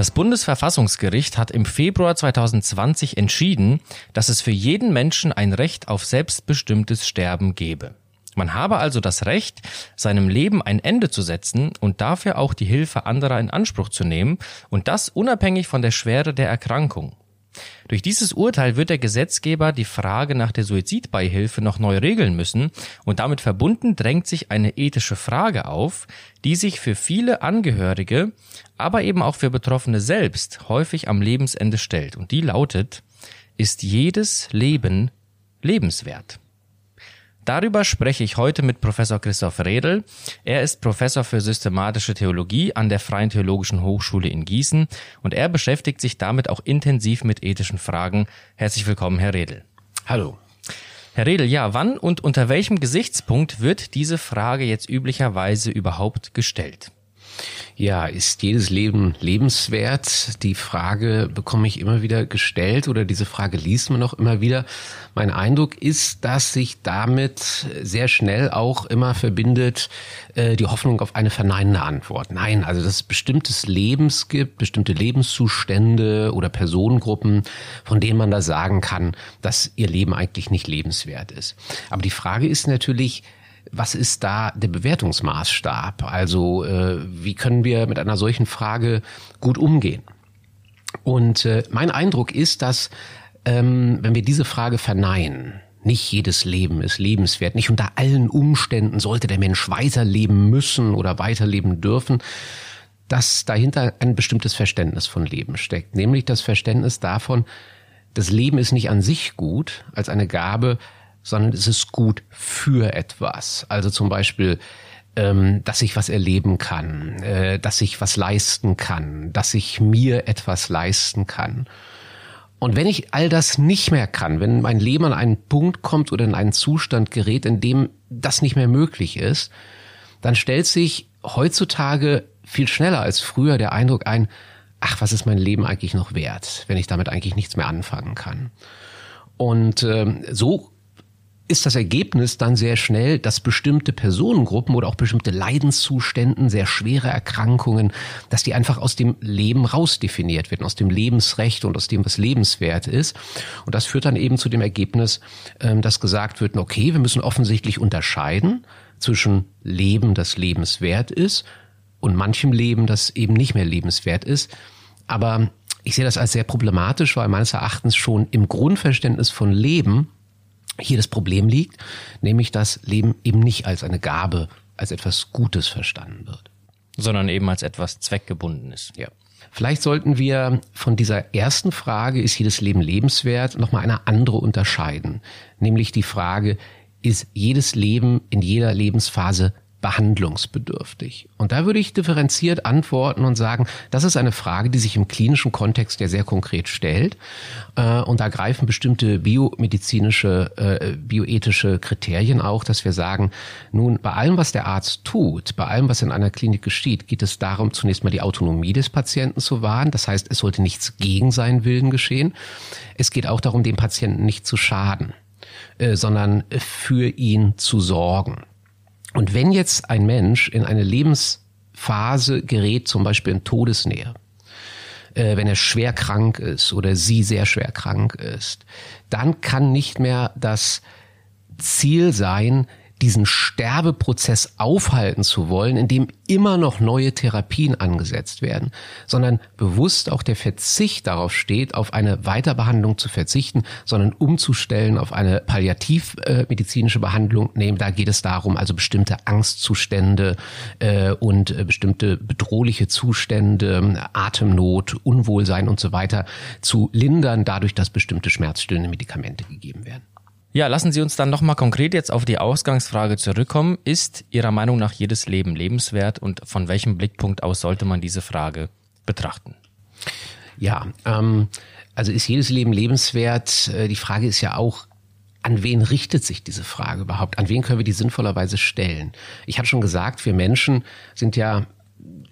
Das Bundesverfassungsgericht hat im Februar 2020 entschieden, dass es für jeden Menschen ein Recht auf selbstbestimmtes Sterben gebe. Man habe also das Recht, seinem Leben ein Ende zu setzen und dafür auch die Hilfe anderer in Anspruch zu nehmen, und das unabhängig von der Schwere der Erkrankung. Durch dieses Urteil wird der Gesetzgeber die Frage nach der Suizidbeihilfe noch neu regeln müssen und damit verbunden drängt sich eine ethische Frage auf, die sich für viele Angehörige, aber eben auch für Betroffene selbst häufig am Lebensende stellt und die lautet, ist jedes Leben lebenswert? Darüber spreche ich heute mit Professor Christoph Redl. Er ist Professor für systematische Theologie an der Freien Theologischen Hochschule in Gießen und er beschäftigt sich damit auch intensiv mit ethischen Fragen. Herzlich willkommen, Herr Redl. Hallo. Herr Redl, ja, wann und unter welchem Gesichtspunkt wird diese Frage jetzt üblicherweise überhaupt gestellt? Ja, ist jedes Leben lebenswert? Die Frage bekomme ich immer wieder gestellt oder diese Frage liest man auch immer wieder. Mein Eindruck ist, dass sich damit sehr schnell auch immer verbindet äh, die Hoffnung auf eine verneinende Antwort. Nein, also dass es bestimmtes Lebens gibt, bestimmte Lebenszustände oder Personengruppen, von denen man da sagen kann, dass ihr Leben eigentlich nicht lebenswert ist. Aber die Frage ist natürlich, was ist da der Bewertungsmaßstab? Also äh, wie können wir mit einer solchen Frage gut umgehen? Und äh, mein Eindruck ist, dass ähm, wenn wir diese Frage verneinen, nicht jedes Leben ist lebenswert, nicht unter allen Umständen sollte der Mensch weiterleben müssen oder weiterleben dürfen, dass dahinter ein bestimmtes Verständnis von Leben steckt, nämlich das Verständnis davon, das Leben ist nicht an sich gut als eine Gabe, sondern es ist gut für etwas. Also zum Beispiel, ähm, dass ich was erleben kann, äh, dass ich was leisten kann, dass ich mir etwas leisten kann. Und wenn ich all das nicht mehr kann, wenn mein Leben an einen Punkt kommt oder in einen Zustand gerät, in dem das nicht mehr möglich ist, dann stellt sich heutzutage viel schneller als früher der Eindruck ein, ach, was ist mein Leben eigentlich noch wert, wenn ich damit eigentlich nichts mehr anfangen kann. Und ähm, so ist das Ergebnis dann sehr schnell, dass bestimmte Personengruppen oder auch bestimmte Leidenszuständen, sehr schwere Erkrankungen, dass die einfach aus dem Leben rausdefiniert werden, aus dem Lebensrecht und aus dem, was lebenswert ist. Und das führt dann eben zu dem Ergebnis, ähm, dass gesagt wird, okay, wir müssen offensichtlich unterscheiden zwischen Leben, das lebenswert ist, und manchem Leben, das eben nicht mehr lebenswert ist. Aber ich sehe das als sehr problematisch, weil meines Erachtens schon im Grundverständnis von Leben hier das Problem liegt, nämlich dass Leben eben nicht als eine Gabe, als etwas Gutes verstanden wird. Sondern eben als etwas Zweckgebundenes. Ja. Vielleicht sollten wir von dieser ersten Frage, ist jedes Leben lebenswert, nochmal eine andere unterscheiden. Nämlich die Frage, ist jedes Leben in jeder Lebensphase behandlungsbedürftig? Und da würde ich differenziert antworten und sagen, das ist eine Frage, die sich im klinischen Kontext ja sehr konkret stellt. Äh, und da greifen bestimmte biomedizinische, äh, bioethische Kriterien auch, dass wir sagen, nun, bei allem, was der Arzt tut, bei allem, was in einer Klinik geschieht, geht es darum, zunächst mal die Autonomie des Patienten zu wahren. Das heißt, es sollte nichts gegen seinen Willen geschehen. Es geht auch darum, dem Patienten nicht zu schaden, äh, sondern für ihn zu sorgen. Und wenn jetzt ein Mensch in eine Lebensphase gerät, zum Beispiel in Todesnähe, äh, wenn er schwer krank ist oder sie sehr schwer krank ist, dann kann nicht mehr das Ziel sein, diesen Sterbeprozess aufhalten zu wollen, in dem immer noch neue Therapien angesetzt werden, sondern bewusst auch der Verzicht darauf steht, auf eine Weiterbehandlung zu verzichten, sondern umzustellen auf eine palliativmedizinische Behandlung. Nee, da geht es darum, also bestimmte Angstzustände äh, und äh, bestimmte bedrohliche Zustände, Atemnot, Unwohlsein und so weiter zu lindern, dadurch, dass bestimmte schmerzstillende Medikamente gegeben werden. Ja, lassen Sie uns dann nochmal konkret jetzt auf die Ausgangsfrage zurückkommen. Ist Ihrer Meinung nach jedes Leben lebenswert und von welchem Blickpunkt aus sollte man diese Frage betrachten? Ja, ähm, also ist jedes Leben lebenswert? Äh, die Frage ist ja auch, an wen richtet sich diese Frage überhaupt? An wen können wir die sinnvollerweise stellen? Ich habe schon gesagt, wir Menschen sind ja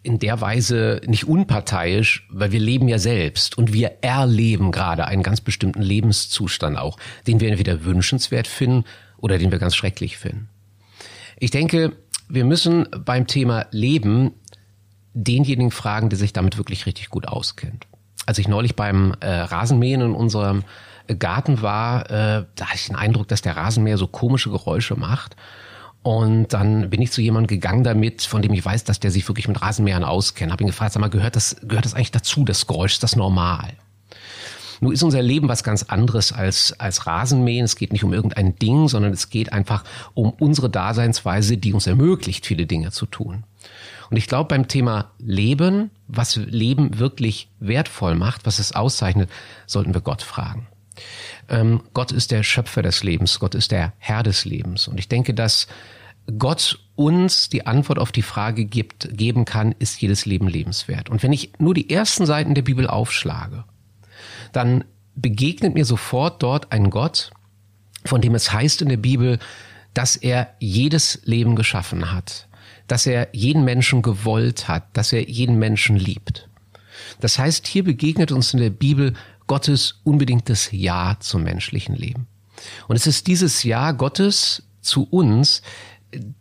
in der Weise nicht unparteiisch, weil wir leben ja selbst und wir erleben gerade einen ganz bestimmten Lebenszustand auch, den wir entweder wünschenswert finden oder den wir ganz schrecklich finden. Ich denke, wir müssen beim Thema Leben denjenigen fragen, der sich damit wirklich richtig gut auskennt. Als ich neulich beim äh, Rasenmähen in unserem Garten war, äh, da hatte ich den Eindruck, dass der Rasenmäher so komische Geräusche macht. Und dann bin ich zu jemandem gegangen damit, von dem ich weiß, dass der sich wirklich mit Rasenmähern auskennt. Habe ihn gefragt, sag mal, gehört das, gehört das eigentlich dazu, das Geräusch, ist das normal? Nun ist unser Leben was ganz anderes als, als Rasenmähen. Es geht nicht um irgendein Ding, sondern es geht einfach um unsere Daseinsweise, die uns ermöglicht, viele Dinge zu tun. Und ich glaube, beim Thema Leben, was Leben wirklich wertvoll macht, was es auszeichnet, sollten wir Gott fragen. Ähm, Gott ist der Schöpfer des Lebens, Gott ist der Herr des Lebens. Und ich denke, dass Gott uns die Antwort auf die Frage gibt, geben kann, ist jedes Leben lebenswert. Und wenn ich nur die ersten Seiten der Bibel aufschlage, dann begegnet mir sofort dort ein Gott, von dem es heißt in der Bibel, dass er jedes Leben geschaffen hat, dass er jeden Menschen gewollt hat, dass er jeden Menschen liebt. Das heißt, hier begegnet uns in der Bibel Gottes unbedingtes Ja zum menschlichen Leben. Und es ist dieses Ja Gottes zu uns,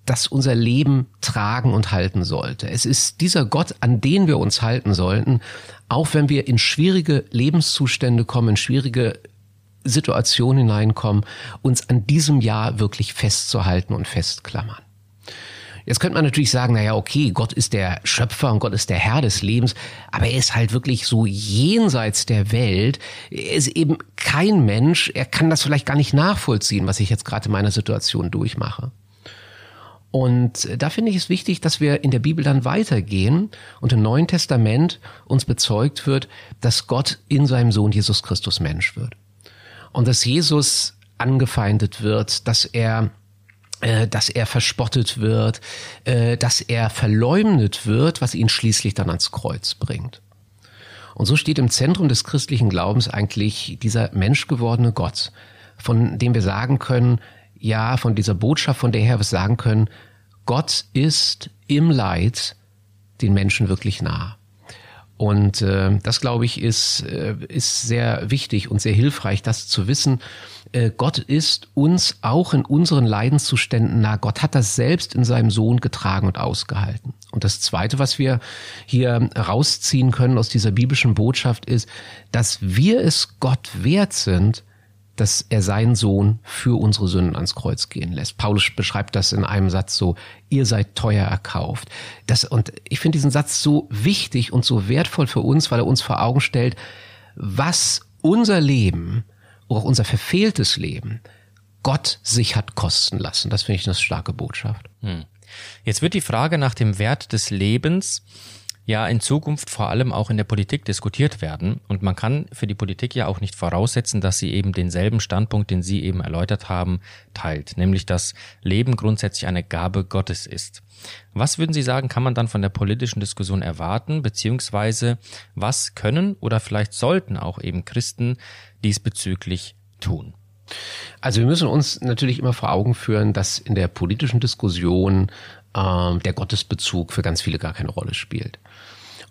das unser Leben tragen und halten sollte. Es ist dieser Gott, an den wir uns halten sollten, auch wenn wir in schwierige Lebenszustände kommen, in schwierige Situationen hineinkommen, uns an diesem Jahr wirklich festzuhalten und festklammern. Jetzt könnte man natürlich sagen, naja, okay, Gott ist der Schöpfer und Gott ist der Herr des Lebens, aber er ist halt wirklich so jenseits der Welt. Er ist eben kein Mensch, er kann das vielleicht gar nicht nachvollziehen, was ich jetzt gerade in meiner Situation durchmache. Und da finde ich es wichtig, dass wir in der Bibel dann weitergehen und im Neuen Testament uns bezeugt wird, dass Gott in seinem Sohn Jesus Christus Mensch wird. Und dass Jesus angefeindet wird, dass er äh, dass er verspottet wird, äh, dass er verleumdet wird, was ihn schließlich dann ans Kreuz bringt. Und so steht im Zentrum des christlichen Glaubens eigentlich dieser menschgewordene Gott, von dem wir sagen können, ja, von dieser Botschaft, von der her wir sagen können, Gott ist im Leid den Menschen wirklich nah. Und äh, das, glaube ich, ist, äh, ist sehr wichtig und sehr hilfreich, das zu wissen. Äh, Gott ist uns auch in unseren Leidenszuständen nah. Gott hat das selbst in seinem Sohn getragen und ausgehalten. Und das Zweite, was wir hier rausziehen können aus dieser biblischen Botschaft, ist, dass wir es Gott wert sind, dass er seinen Sohn für unsere Sünden ans Kreuz gehen lässt. Paulus beschreibt das in einem Satz so, ihr seid teuer erkauft. Das, und ich finde diesen Satz so wichtig und so wertvoll für uns, weil er uns vor Augen stellt, was unser Leben, auch unser verfehltes Leben, Gott sich hat kosten lassen. Das finde ich eine starke Botschaft. Hm. Jetzt wird die Frage nach dem Wert des Lebens ja in Zukunft vor allem auch in der Politik diskutiert werden. Und man kann für die Politik ja auch nicht voraussetzen, dass sie eben denselben Standpunkt, den Sie eben erläutert haben, teilt, nämlich dass Leben grundsätzlich eine Gabe Gottes ist. Was würden Sie sagen, kann man dann von der politischen Diskussion erwarten, beziehungsweise was können oder vielleicht sollten auch eben Christen diesbezüglich tun? Also wir müssen uns natürlich immer vor Augen führen, dass in der politischen Diskussion ähm, der Gottesbezug für ganz viele gar keine Rolle spielt.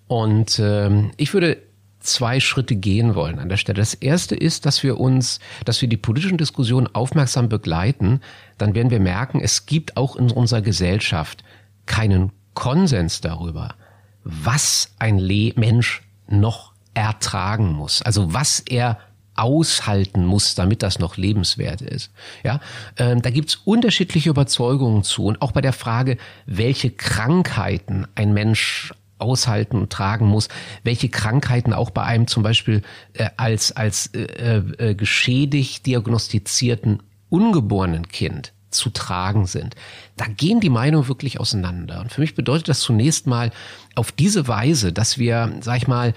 Und ähm, ich würde zwei Schritte gehen wollen an der Stelle. Das erste ist, dass wir uns, dass wir die politischen Diskussionen aufmerksam begleiten. Dann werden wir merken, es gibt auch in unserer Gesellschaft keinen Konsens darüber, was ein Le Mensch noch ertragen muss. Also was er aushalten muss, damit das noch lebenswert ist. Ja, ähm, da gibt's unterschiedliche Überzeugungen zu und auch bei der Frage, welche Krankheiten ein Mensch aushalten und tragen muss, welche Krankheiten auch bei einem zum Beispiel äh, als als äh, äh, geschädigt diagnostizierten ungeborenen Kind zu tragen sind. Da gehen die Meinungen wirklich auseinander. Und für mich bedeutet das zunächst mal auf diese Weise, dass wir, sag ich mal,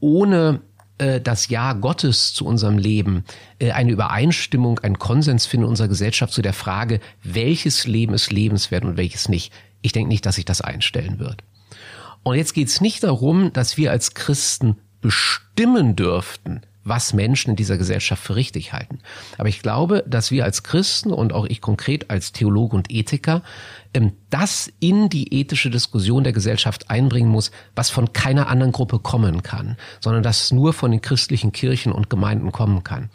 ohne äh, das Ja Gottes zu unserem Leben äh, eine Übereinstimmung, einen Konsens finden in unserer Gesellschaft zu der Frage, welches Leben ist lebenswert und welches nicht. Ich denke nicht, dass sich das einstellen wird. Und jetzt geht es nicht darum, dass wir als Christen bestimmen dürften, was Menschen in dieser Gesellschaft für richtig halten. Aber ich glaube, dass wir als Christen und auch ich konkret als Theologe und Ethiker ähm, das in die ethische Diskussion der Gesellschaft einbringen muss, was von keiner anderen Gruppe kommen kann, sondern das nur von den christlichen Kirchen und Gemeinden kommen kann.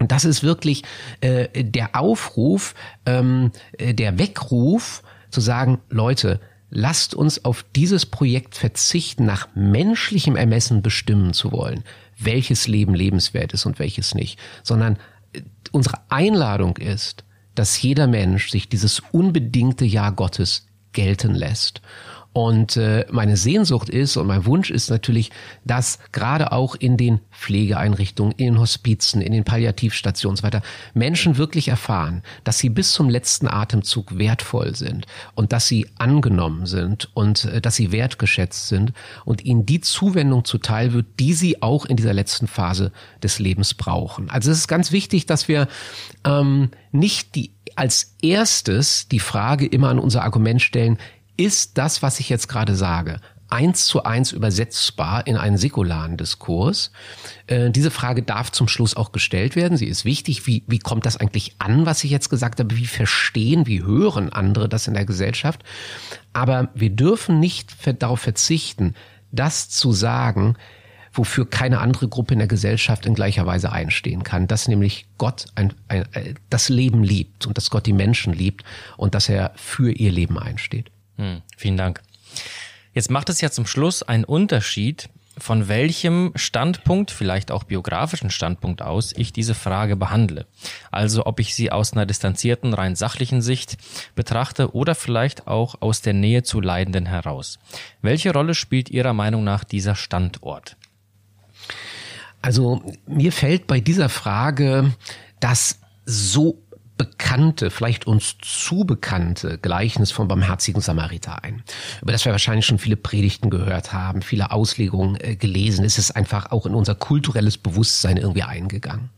Und das ist wirklich äh, der Aufruf, ähm, äh, der Weckruf zu sagen, Leute, lasst uns auf dieses Projekt verzichten, nach menschlichem Ermessen bestimmen zu wollen, welches Leben lebenswert ist und welches nicht, sondern äh, unsere Einladung ist, dass jeder Mensch sich dieses unbedingte Ja Gottes gelten lässt. Und äh, meine Sehnsucht ist und mein Wunsch ist natürlich, dass gerade auch in den Pflegeeinrichtungen, in den Hospizen, in den Palliativstationen und so weiter Menschen wirklich erfahren, dass sie bis zum letzten Atemzug wertvoll sind und dass sie angenommen sind und äh, dass sie wertgeschätzt sind und ihnen die Zuwendung zuteil wird, die sie auch in dieser letzten Phase des Lebens brauchen. Also es ist ganz wichtig, dass wir ähm, nicht die als erstes die Frage immer an unser Argument stellen, ist das, was ich jetzt gerade sage, eins zu eins übersetzbar in einen säkularen Diskurs? Äh, diese Frage darf zum Schluss auch gestellt werden. Sie ist wichtig. Wie, wie kommt das eigentlich an, was ich jetzt gesagt habe? Wie verstehen, wie hören andere das in der Gesellschaft? Aber wir dürfen nicht darauf verzichten, das zu sagen, wofür keine andere Gruppe in der Gesellschaft in gleicher Weise einstehen kann, dass nämlich Gott ein, ein, äh, das Leben liebt und dass Gott die Menschen liebt und dass er für ihr Leben einsteht. Hm, vielen Dank. Jetzt macht es ja zum Schluss einen Unterschied, von welchem Standpunkt, vielleicht auch biografischen Standpunkt aus, ich diese Frage behandle. Also ob ich sie aus einer distanzierten, rein sachlichen Sicht betrachte oder vielleicht auch aus der Nähe zu Leidenden heraus. Welche Rolle spielt Ihrer Meinung nach dieser Standort? Also mir fällt bei dieser Frage das so bekannte, vielleicht uns zu bekannte Gleichnis vom barmherzigen Samariter ein, über das wir wahrscheinlich schon viele Predigten gehört haben, viele Auslegungen äh, gelesen. Es einfach auch in unser kulturelles Bewusstsein irgendwie eingegangen.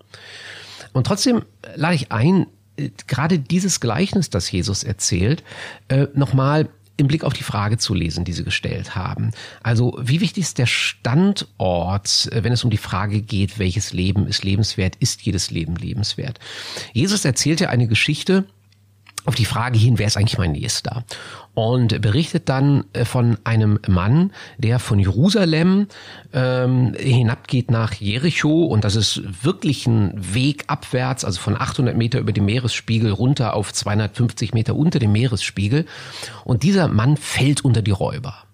Und trotzdem lade ich ein, äh, gerade dieses Gleichnis, das Jesus erzählt, äh, nochmal im Blick auf die Frage zu lesen, die Sie gestellt haben. Also wie wichtig ist der Standort, äh, wenn es um die Frage geht, welches Leben ist lebenswert, ist jedes Leben lebenswert? Jesus erzählt ja eine Geschichte, auf die Frage hin, wer ist eigentlich mein Nächster? Und berichtet dann äh, von einem Mann, der von Jerusalem ähm, hinabgeht nach Jericho und das ist wirklich ein Weg abwärts, also von 800 Meter über dem Meeresspiegel runter auf 250 Meter unter dem Meeresspiegel. Und dieser Mann fällt unter die Räuber.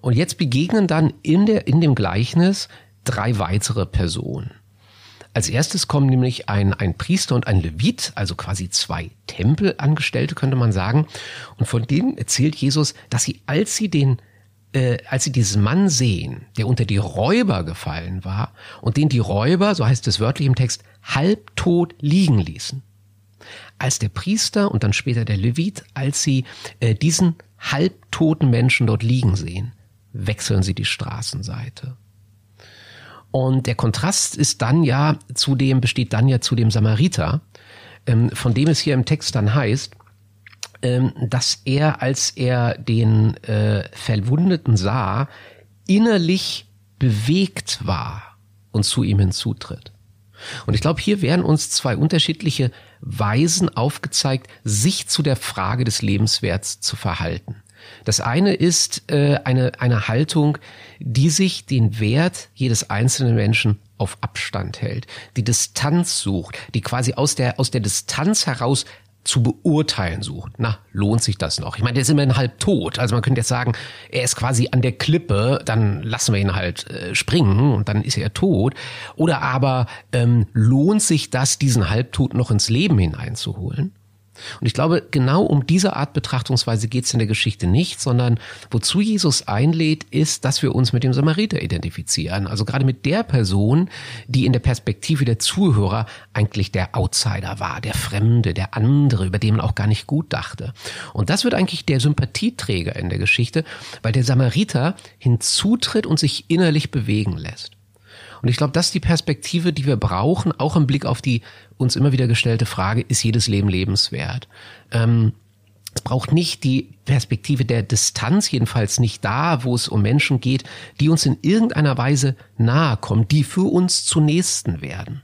Und jetzt begegnen dann in, der, in dem Gleichnis drei weitere Personen. Als erstes kommen nämlich ein, ein Priester und ein Levit, also quasi zwei Tempelangestellte, könnte man sagen. Und von denen erzählt Jesus, dass sie, als sie den äh, als sie diesen Mann sehen, der unter die Räuber gefallen war und den die Räuber, so heißt es wörtlich im Text, halbtot liegen ließen. Als der Priester und dann später der Levit, als sie äh, diesen halbtoten Menschen dort liegen sehen, wechseln sie die Straßenseite. Und der Kontrast ist dann ja zu dem, besteht dann ja zu dem Samariter, ähm, von dem es hier im Text dann heißt, ähm, dass er, als er den äh, Verwundeten sah, innerlich bewegt war und zu ihm hinzutritt. Und ich glaube, hier werden uns zwei unterschiedliche Weisen aufgezeigt, sich zu der Frage des Lebenswerts zu verhalten. Das eine ist äh, eine, eine Haltung, die sich den Wert jedes einzelnen Menschen auf Abstand hält, die Distanz sucht, die quasi aus der, aus der Distanz heraus zu beurteilen sucht. Na, lohnt sich das noch? Ich meine, der ist immerhin halb tot. Also man könnte jetzt sagen, er ist quasi an der Klippe, dann lassen wir ihn halt äh, springen und dann ist er tot. Oder aber ähm, lohnt sich das, diesen Halbtod noch ins Leben hineinzuholen? Und ich glaube, genau um diese Art Betrachtungsweise geht es in der Geschichte nicht, sondern wozu Jesus einlädt, ist, dass wir uns mit dem Samariter identifizieren. Also gerade mit der Person, die in der Perspektive der Zuhörer eigentlich der Outsider war, der Fremde, der andere, über den man auch gar nicht gut dachte. Und das wird eigentlich der Sympathieträger in der Geschichte, weil der Samariter hinzutritt und sich innerlich bewegen lässt. Und ich glaube, das ist die Perspektive, die wir brauchen, auch im Blick auf die uns immer wieder gestellte Frage, ist jedes Leben lebenswert? Ähm, es braucht nicht die Perspektive der Distanz, jedenfalls nicht da, wo es um Menschen geht, die uns in irgendeiner Weise nahe kommen, die für uns zu Nächsten werden,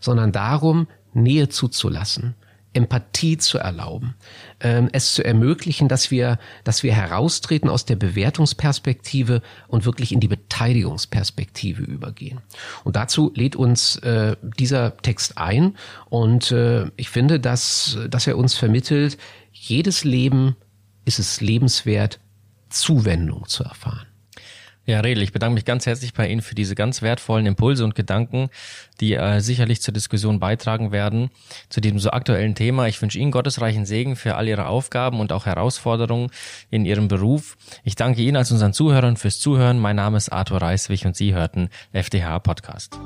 sondern darum, Nähe zuzulassen, Empathie zu erlauben, ähm, es zu ermöglichen, dass wir, dass wir heraustreten aus der Bewertungsperspektive und wirklich in die Beteiligungsperspektive übergehen. Und dazu lädt uns äh, dieser Text ein und äh, ich finde, dass, dass er uns vermittelt, jedes Leben ist es lebenswert, Zuwendung zu erfahren. Ja, Redel, ich bedanke mich ganz herzlich bei Ihnen für diese ganz wertvollen Impulse und Gedanken, die äh, sicherlich zur Diskussion beitragen werden zu diesem so aktuellen Thema. Ich wünsche Ihnen gottesreichen Segen für all Ihre Aufgaben und auch Herausforderungen in Ihrem Beruf. Ich danke Ihnen als unseren Zuhörern fürs Zuhören. Mein Name ist Arthur Reiswig und Sie hörten FDH Podcast.